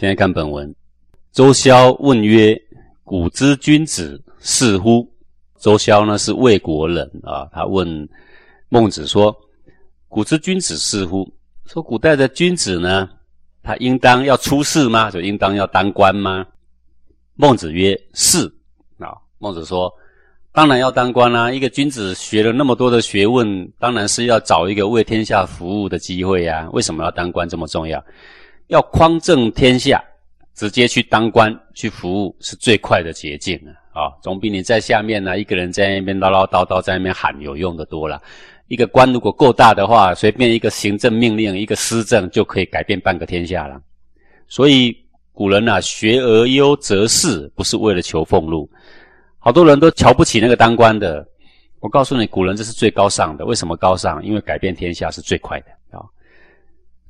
现在看本文，周萧问曰：“古之君子是乎？”周萧呢是魏国人啊，他问孟子说：“古之君子是乎？”说古代的君子呢，他应当要出世吗？就应当要当官吗？孟子曰：“是。”啊，孟子说：“当然要当官啦！一个君子学了那么多的学问，当然是要找一个为天下服务的机会呀。为什么要当官这么重要？”要匡正天下，直接去当官去服务是最快的捷径啊！啊，总比你在下面呢一个人在那边唠唠叨叨在那边喊有用的多了。一个官如果够大的话，随便一个行政命令、一个施政就可以改变半个天下了。所以古人呐，学而优则仕，不是为了求俸禄。好多人都瞧不起那个当官的。我告诉你，古人这是最高尚的。为什么高尚？因为改变天下是最快的啊！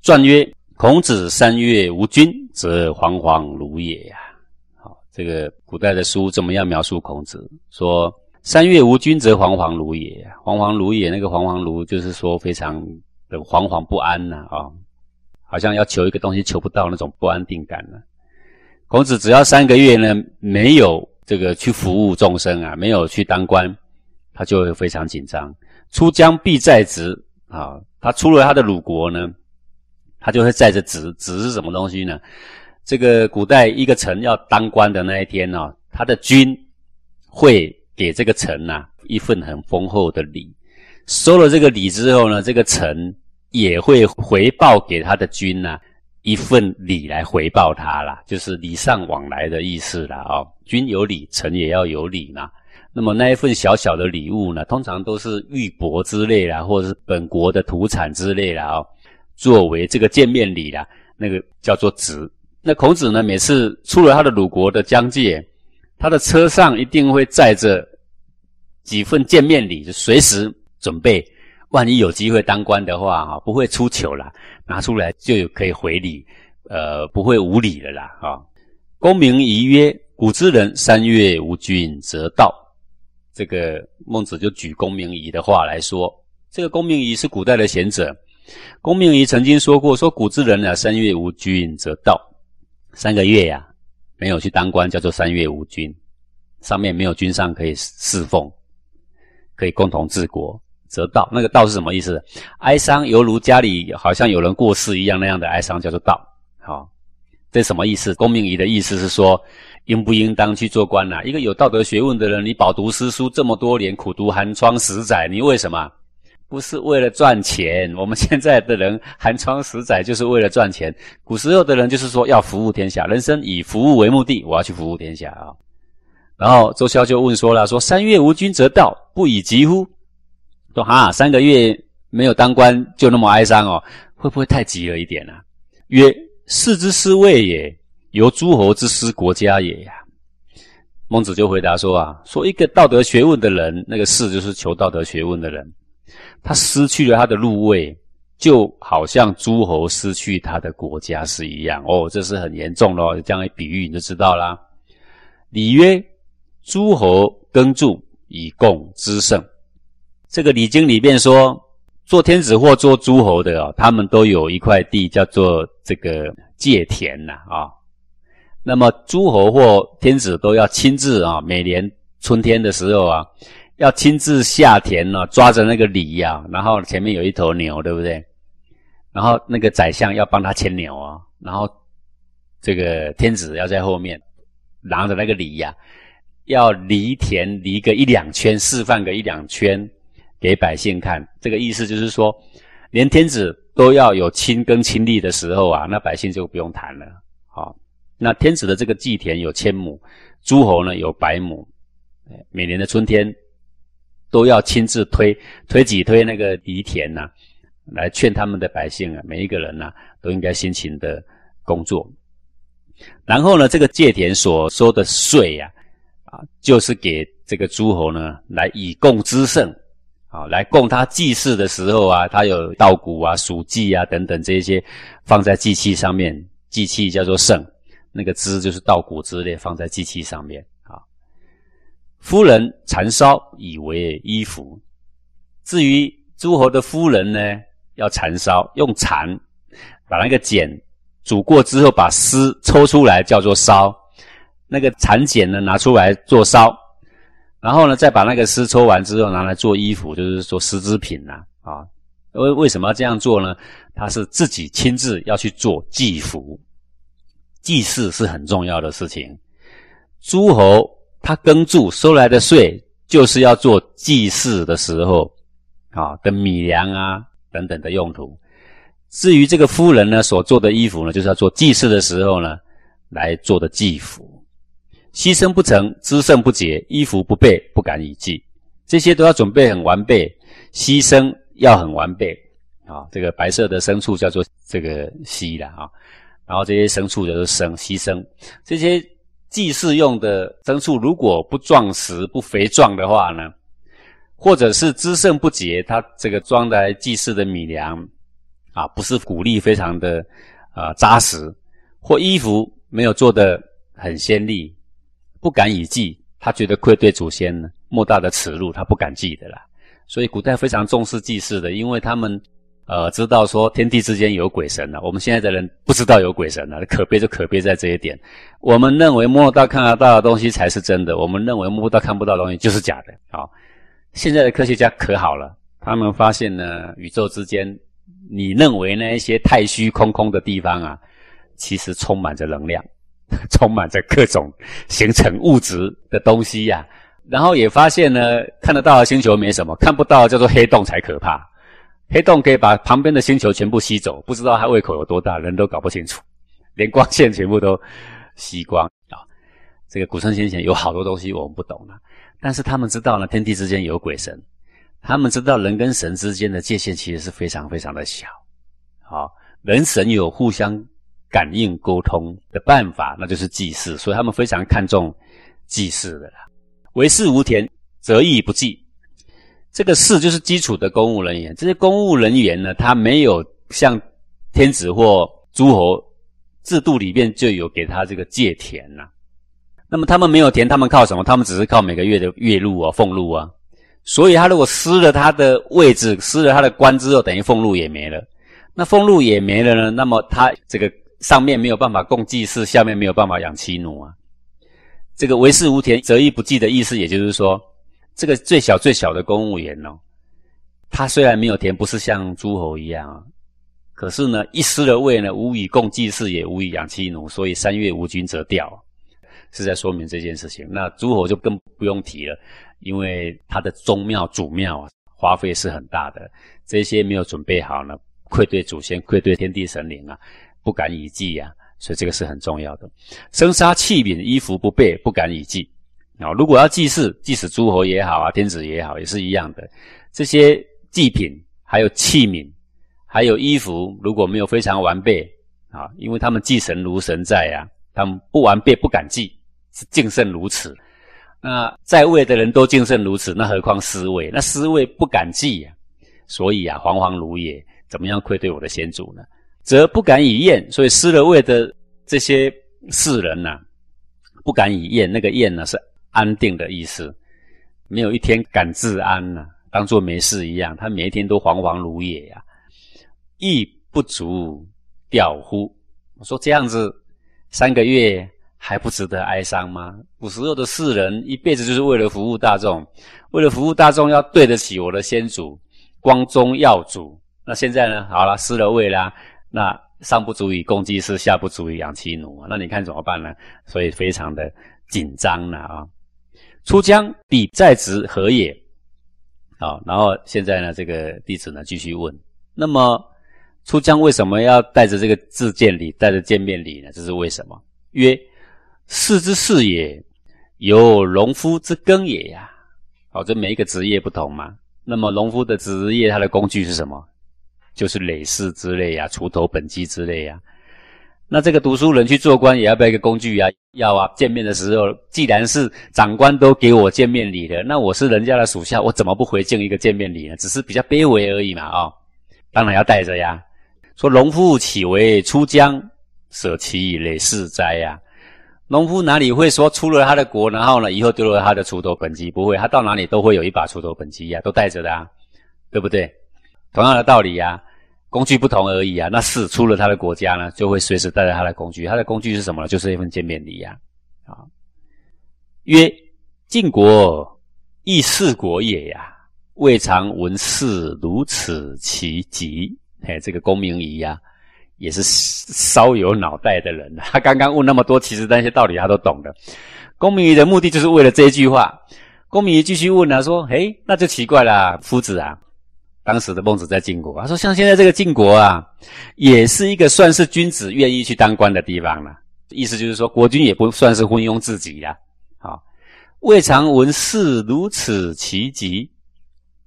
传曰。孔子三月无君，则惶惶如也呀。好，这个古代的书怎么样描述孔子？说三月无君，则惶惶如也。惶惶如也，那个惶惶如就是说非常的惶惶不安呐啊，好像要求一个东西求不到那种不安定感呢。孔子只要三个月呢，没有这个去服务众生啊，没有去当官，他就会非常紧张。出疆必在职啊，他出了他的鲁国呢。他就会载着职，职是什么东西呢？这个古代一个臣要当官的那一天呢，他的君会给这个臣呐一份很丰厚的礼，收了这个礼之后呢，这个臣也会回报给他的君呐一份礼来回报他啦，就是礼尚往来的意思啦。哦，君有礼，臣也要有礼嘛。那么那一份小小的礼物呢，通常都是玉帛之类啦，或者是本国的土产之类啦。哦。作为这个见面礼啦，那个叫做职。那孔子呢，每次出了他的鲁国的疆界，他的车上一定会载着几份见面礼，就随时准备。万一有机会当官的话，哈，不会出糗啦，拿出来就有可以回礼，呃，不会无礼了啦，啊。公明仪曰：“古之人三月无君，则道。”这个孟子就举公明仪的话来说，这个公明仪是古代的贤者。公明仪曾经说过：“说古之人啊，三月无君则道。三个月呀，没有去当官，叫做三月无君。上面没有君上可以侍奉，可以共同治国，则道。那个道是什么意思？哀伤犹如家里好像有人过世一样那样的哀伤，叫做道。好，这什么意思？公明仪的意思是说，应不应当去做官呐？一个有道德学问的人，你饱读诗书这么多年，苦读寒窗十载，你为什么？”不是为了赚钱，我们现在的人寒窗十载就是为了赚钱。古时候的人就是说要服务天下，人生以服务为目的，我要去服务天下啊。然后周萧就问说了：说三月无君则道，不以疾乎？说哈，三个月没有当官就那么哀伤哦，会不会太急了一点呢？曰：士之师位也，由诸侯之师国家也呀。孟子就回答说啊，说一个道德学问的人，那个士就是求道德学问的人。他失去了他的入位，就好像诸侯失去他的国家是一样。哦，这是很严重的，这样一比喻你就知道啦。礼曰：诸侯耕助以供之盛。这个《礼经》里面说，做天子或做诸侯的哦，他们都有一块地叫做这个界田呐啊。那么诸侯或天子都要亲自啊，每年春天的时候啊。要亲自下田呢，抓着那个犁呀，然后前面有一头牛，对不对？然后那个宰相要帮他牵牛啊，然后这个天子要在后面拿着那个犁呀，要犁田犁个一两圈，示范个一两圈给百姓看。这个意思就是说，连天子都要有亲耕亲力的时候啊，那百姓就不用谈了。好，那天子的这个祭田有千亩，诸侯呢有百亩，每年的春天。都要亲自推推几推那个犁田呐，来劝他们的百姓啊，每一个人呐都应该辛勤的工作。然后呢，这个借田所收的税呀，啊，就是给这个诸侯呢来以供之盛，啊，来供他祭祀的时候啊，他有稻谷啊、黍稷啊等等这些放在祭器上面，祭器叫做盛，那个资就是稻谷之类放在祭器上面。夫人蚕烧以为衣服，至于诸侯的夫人呢，要蚕烧，用蚕把那个茧煮过之后把丝抽出来叫做烧，那个蚕茧呢拿出来做烧，然后呢再把那个丝抽完之后拿来做衣服，就是做丝织品呐啊。为为什么要这样做呢？他是自己亲自要去做祭服，祭祀是很重要的事情。诸侯他耕助收来的税，就是要做祭祀的时候啊的米粮啊等等的用途。至于这个夫人呢所做的衣服呢，就是要做祭祀的时候呢来做的祭服。牺牲不成，知胜不竭，衣服不备，不敢以祭。这些都要准备很完备，牺牲。要很完备啊！这个白色的牲畜叫做这个牺的啊，然后这些牲畜叫做牲牺牲。这些祭祀用的牲畜如果不壮实、不肥壮的话呢，或者是滋盛不洁，它这个装在祭祀的米粮啊，不是谷粒非常的啊扎实，或衣服没有做的很鲜丽，不敢以祭，他觉得愧对祖先，莫大的耻辱，他不敢祭的啦。所以古代非常重视祭祀的，因为他们，呃，知道说天地之间有鬼神了。我们现在的人不知道有鬼神了，可悲就可悲在这一点。我们认为摸得到、看得到的东西才是真的，我们认为摸不到、看不到的东西就是假的。好，现在的科学家可好了，他们发现呢，宇宙之间，你认为那一些太虚空空的地方啊，其实充满着能量，充满着各种形成物质的东西呀。然后也发现呢，看得到的星球没什么，看不到叫做黑洞才可怕。黑洞可以把旁边的星球全部吸走，不知道它胃口有多大，人都搞不清楚，连光线全部都吸光啊！这个古圣先贤有好多东西我们不懂了，但是他们知道呢，天地之间有鬼神，他们知道人跟神之间的界限其实是非常非常的小。好，人神有互相感应沟通的办法，那就是祭祀，所以他们非常看重祭祀的啦。为事无田，则义不济。这个士就是基础的公务人员。这些公务人员呢，他没有像天子或诸侯制度里面就有给他这个借田呐。那么他们没有田，他们靠什么？他们只是靠每个月的月禄啊、俸禄啊。所以他如果失了他的位置，失了他的官之后，等于俸禄也没了。那俸禄也没了呢，那么他这个上面没有办法供祭祀，下面没有办法养妻奴啊。这个为事无田，则义不济的意思，也就是说，这个最小最小的公务员哦，他虽然没有田，不是像诸侯一样啊，可是呢，一失了位呢，无以供祭祀，也无以养妻奴，所以三月无君则掉，是在说明这件事情。那诸侯就更不用提了，因为他的宗庙、祖庙啊，花费是很大的，这些没有准备好呢，愧对祖先，愧对天地神灵啊，不敢以祭呀。所以这个是很重要的，生杀器皿衣服不备，不敢以祭啊。如果要祭祀，即使诸侯也好啊，天子也好，也是一样的。这些祭品，还有器皿，还有衣服，如果没有非常完备啊，因为他们祭神如神在呀，他们不完备不敢祭，是敬慎如此。那在位的人都敬慎如此，那何况失位？那失位不敢祭呀，所以啊，惶惶如也，怎么样愧对我的先祖呢？则不敢以宴，所以失了位的这些士人呐，不敢以宴。那个宴呢，是安定的意思，没有一天敢自安呐，当做没事一样。他每一天都惶惶如也呀，亦不足吊乎？我说这样子三个月还不值得哀伤吗？古时候的士人一辈子就是为了服务大众，为了服务大众要对得起我的先祖光宗耀祖。那现在呢？好了，失了位啦。那上不足以供祭祀，下不足以养妻奴啊！那你看怎么办呢？所以非常的紧张了啊！出江必在职何也？好，然后现在呢，这个弟子呢继续问：那么出江为什么要带着这个自见礼，带着见面礼呢？这是为什么？曰：士之事也，有农夫之耕也呀！好，这每一个职业不同嘛。那么农夫的职业，他的工具是什么？就是累世之类呀，锄头、本机之类呀。那这个读书人去做官，也要不要一个工具啊？要啊。见面的时候，既然是长官都给我见面礼的，那我是人家的属下，我怎么不回敬一个见面礼呢？只是比较卑微而已嘛，啊，当然要带着呀。说农夫岂为出疆舍其以累世哉呀？农夫哪里会说出了他的国，然后呢，以后丢了他的锄头、本机？不会，他到哪里都会有一把锄头、本机呀，都带着的，啊，对不对？同样的道理呀，工具不同而已啊。那士出了他的国家呢，就会随时带着他的工具。他的工具是什么呢？就是一份见面礼呀。啊，曰：晋国亦四国也呀，未尝闻事如此其极。嘿，这个公明仪呀，也是稍有脑袋的人。他刚刚问那么多，其实那些道理他都懂的。公明仪的目的就是为了这一句话。公明仪继续问啊，说：“嘿，那就奇怪了，夫子啊，当时的孟子在晋国，他说像现在这个晋国啊，也是一个算是君子愿意去当官的地方了。意思就是说，国君也不算是昏庸至极呀。好，未尝闻事如此奇急，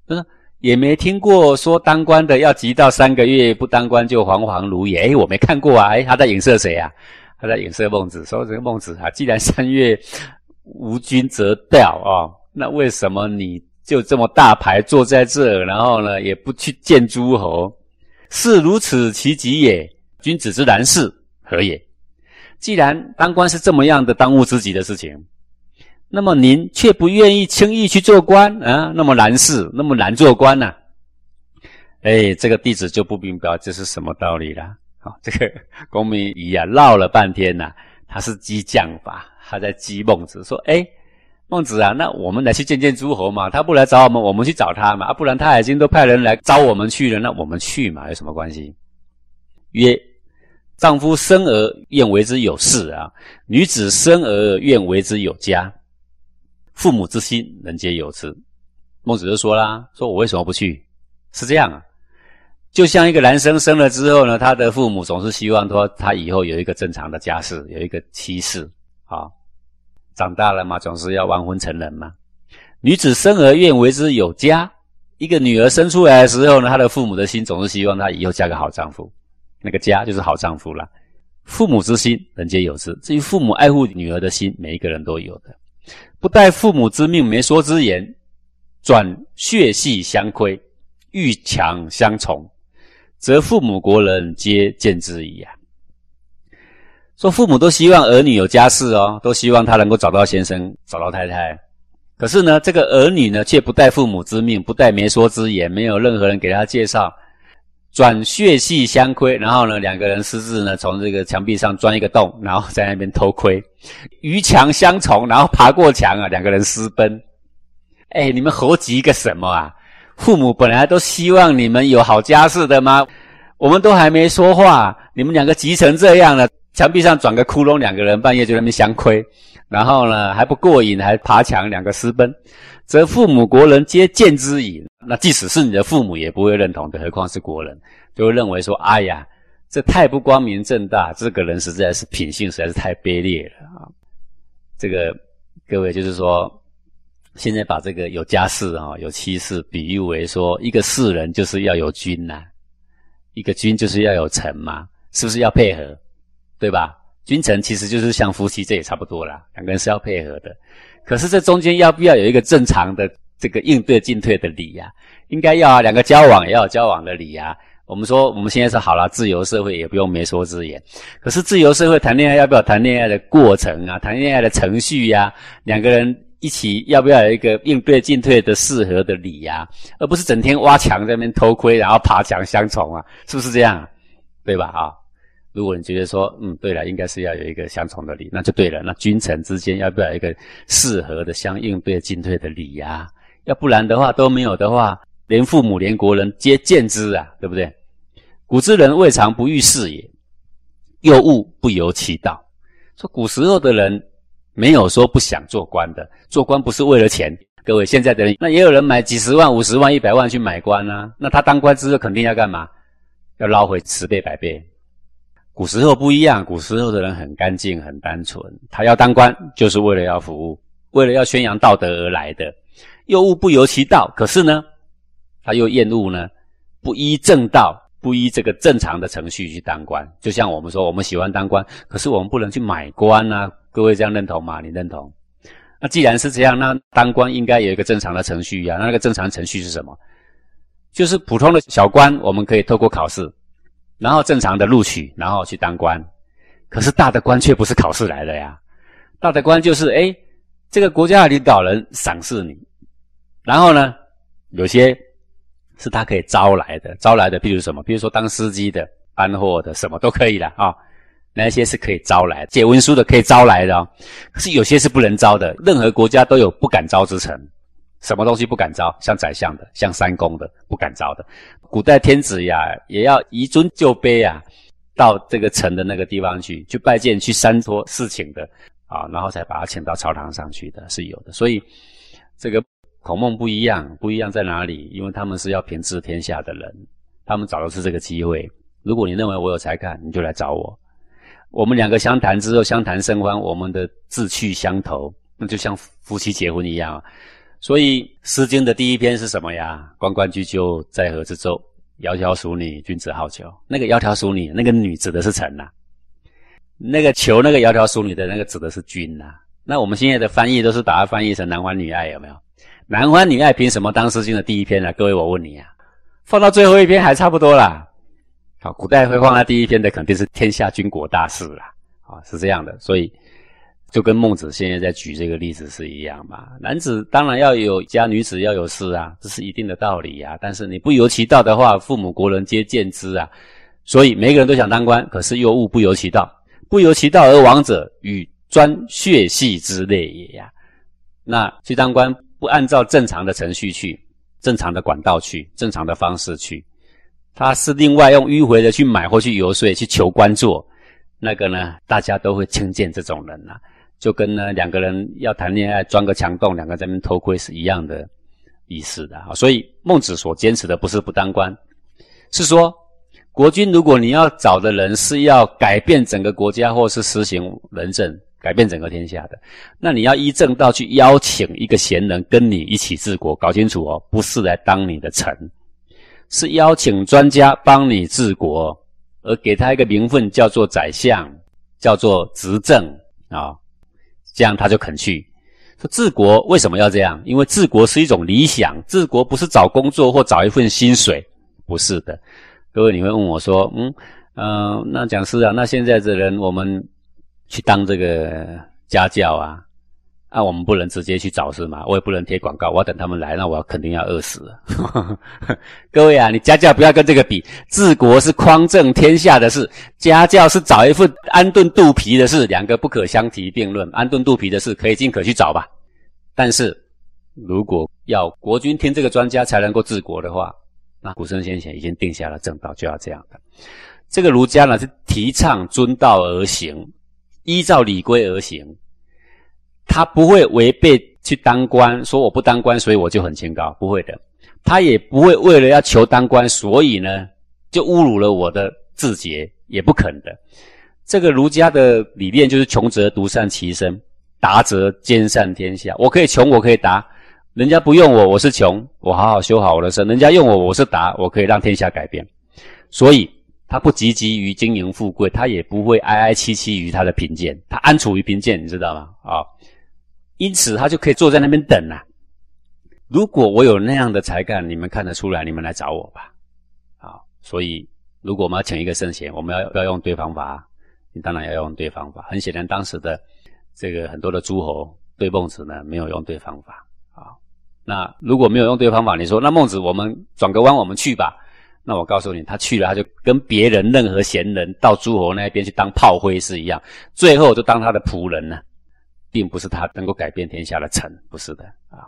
嗯，也没听过说当官的要急到三个月不当官就惶惶如也。哎，我没看过啊。哎，他在影射谁啊？他在影射孟子，说这个孟子啊，既然三月无君则调啊。”那为什么你就这么大牌坐在这，然后呢，也不去见诸侯？是如此其极也。君子之难事何也？既然当官是这么样的当务之急的事情，那么您却不愿意轻易去做官啊？那么难事，那么难做官呢？哎，这个弟子就不明白这是什么道理了。好，这个公明仪啊，绕了半天呐，他是激将法，他在激孟子说：哎。孟子啊，那我们来去见见诸侯嘛，他不来找我们，我们去找他嘛，啊，不然他已经都派人来招我们去了，那我们去嘛，有什么关系？曰：丈夫生而愿为之有事啊，女子生而愿为之有家，父母之心，人皆有之。孟子就说啦，说我为什么不去？是这样啊，就像一个男生生了之后呢，他的父母总是希望说他以后有一个正常的家室，有一个妻室，啊。长大了嘛，总是要完婚成人嘛。女子生而愿为之有家，一个女儿生出来的时候呢，她的父母的心总是希望她以后嫁个好丈夫，那个家就是好丈夫了。父母之心，人皆有之。至于父母爱护女儿的心，每一个人都有的。不待父母之命，媒妁之言，转血系相亏，欲强相从，则父母国人皆见之矣啊。说父母都希望儿女有家室哦，都希望他能够找到先生、找到太太。可是呢，这个儿女呢，却不待父母之命，不待媒妁之言，没有任何人给他介绍，转血系相窥，然后呢，两个人私自呢，从这个墙壁上钻一个洞，然后在那边偷窥，鱼墙相从，然后爬过墙啊，两个人私奔。哎，你们猴急个什么啊？父母本来都希望你们有好家室的吗？我们都还没说话，你们两个急成这样了。墙壁上转个窟窿，两个人半夜就在那边相窥，然后呢还不过瘾，还爬墙，两个私奔，则父母国人皆见之矣。那即使是你的父母也不会认同的，何况是国人，就会认为说：哎呀，这太不光明正大，这个人实在是品性实在是太卑劣了啊！这个各位就是说，现在把这个有家室啊、有妻室比喻为说，一个士人就是要有君呐，一个君就是要有臣嘛，是不是要配合？对吧？君臣其实就是像夫妻，这也差不多啦。两个人是要配合的，可是这中间要不要有一个正常的这个应对进退的礼呀？应该要啊。两个交往也要有交往的礼呀。我们说我们现在是好了，自由社会也不用媒妁之言。可是自由社会谈恋爱要不要谈恋爱的过程啊？谈恋爱的程序呀？两个人一起要不要有一个应对进退的适合的礼呀？而不是整天挖墙在那边偷窥，然后爬墙相从啊？是不是这样？对吧？啊？如果你觉得说，嗯，对了，应该是要有一个相从的理，那就对了。那君臣之间要不要一个适合的相应对进退的理呀？要不然的话都没有的话，连父母连国人皆见之啊，对不对？古之人未尝不遇事也，又物不由其道。说古时候的人没有说不想做官的，做官不是为了钱。各位现在的人，那也有人买几十万、五十万、一百万去买官啊。那他当官之后肯定要干嘛？要捞回十倍、百倍。古时候不一样，古时候的人很干净、很单纯。他要当官，就是为了要服务，为了要宣扬道德而来的。又物不由其道，可是呢，他又厌恶呢，不依正道、不依这个正常的程序去当官。就像我们说，我们喜欢当官，可是我们不能去买官啊。各位这样认同吗？你认同？那既然是这样，那当官应该有一个正常的程序呀。那那个正常程序是什么？就是普通的小官，我们可以透过考试。然后正常的录取，然后去当官，可是大的官却不是考试来的呀。大的官就是哎，这个国家的领导人赏识你，然后呢，有些是他可以招来的，招来的，比如什么？比如说当司机的、搬货的，什么都可以的啊。那些是可以招来写文书的，可以招来的。可是有些是不能招的。任何国家都有不敢招之城，什么东西不敢招？像宰相的，像三公的，不敢招的。古代天子呀，也要移尊就卑呀，到这个城的那个地方去，去拜见，去参托事情的啊，然后才把他请到朝堂上去的，是有的。所以这个孔孟不一样，不一样在哪里？因为他们是要平治天下的人，他们找的是这个机会。如果你认为我有才干，你就来找我。我们两个相谈之后，相谈甚欢，我们的志趣相投，那就像夫妻结婚一样。所以《诗经》的第一篇是什么呀？关关雎鸠，在河之洲。窈窕淑女，君子好逑。那个窈窕淑女，那个女指的是臣呐。那个求那个窈窕淑女的那个指的是君呐。那我们现在的翻译都是把它翻译成男欢女爱，有没有？男欢女爱凭什么当《诗经》的第一篇呢？各位，我问你啊，放到最后一篇还差不多啦。好，古代会放在第一篇的肯定是天下军国大事啦，啊，是这样的，所以就跟孟子现在在举这个例子是一样嘛。男子当然要有家，女子要有事啊，这是一定的道理呀。但是你不由其道的话，父母国人皆见之啊。所以每个人都想当官，可是又勿不由其道，不由其道而亡者，与专血系之类也呀。那去当官不按照正常的程序去，正常的管道去，正常的方式去。他是另外用迂回的去买或去游说去求官做，那个呢，大家都会轻贱这种人呐，就跟呢两个人要谈恋爱钻个墙洞，两个在那边偷窥是一样的意思的啊。所以孟子所坚持的不是不当官，是说国君如果你要找的人是要改变整个国家或是实行仁政，改变整个天下的，那你要依正道去邀请一个贤人跟你一起治国，搞清楚哦，不是来当你的臣。是邀请专家帮你治国，而给他一个名分叫做宰相，叫做执政啊，这样他就肯去。说治国为什么要这样？因为治国是一种理想，治国不是找工作或找一份薪水，不是的。各位你会问我说，嗯嗯，那讲师啊，那现在的人我们去当这个家教啊？那我们不能直接去找是吗？我也不能贴广告，我要等他们来，那我肯定要饿死了。各位啊，你家教不要跟这个比，治国是匡正天下的事，家教是找一份安顿肚皮的事，两个不可相提并论。安顿肚皮的事可以尽可去找吧，但是如果要国君听这个专家才能够治国的话，那古圣先贤已经定下了正道，就要这样的。这个儒家呢是提倡遵道而行，依照礼规而行。他不会违背去当官，说我不当官，所以我就很清高，不会的。他也不会为了要求当官，所以呢就侮辱了我的字节，也不肯的。这个儒家的理念就是穷则独善其身，达则兼善天下。我可以穷，我可以达，人家不用我，我是穷，我好好修好我的身；人家用我，我是达，我可以让天下改变。所以他不汲汲于经营富贵，他也不会哀哀戚戚于他的贫贱，他安处于贫贱，你知道吗？啊。因此，他就可以坐在那边等啊。如果我有那样的才干，你们看得出来，你们来找我吧。啊，所以如果我们要请一个圣贤，我们要要用对方法，你当然要用对方法。很显然，当时的这个很多的诸侯对孟子呢没有用对方法啊。那如果没有用对方法，你说那孟子，我们转个弯，我们去吧。那我告诉你，他去了，他就跟别人任何贤人到诸侯那边去当炮灰是一样，最后就当他的仆人呢。并不是他能够改变天下的臣，不是的啊。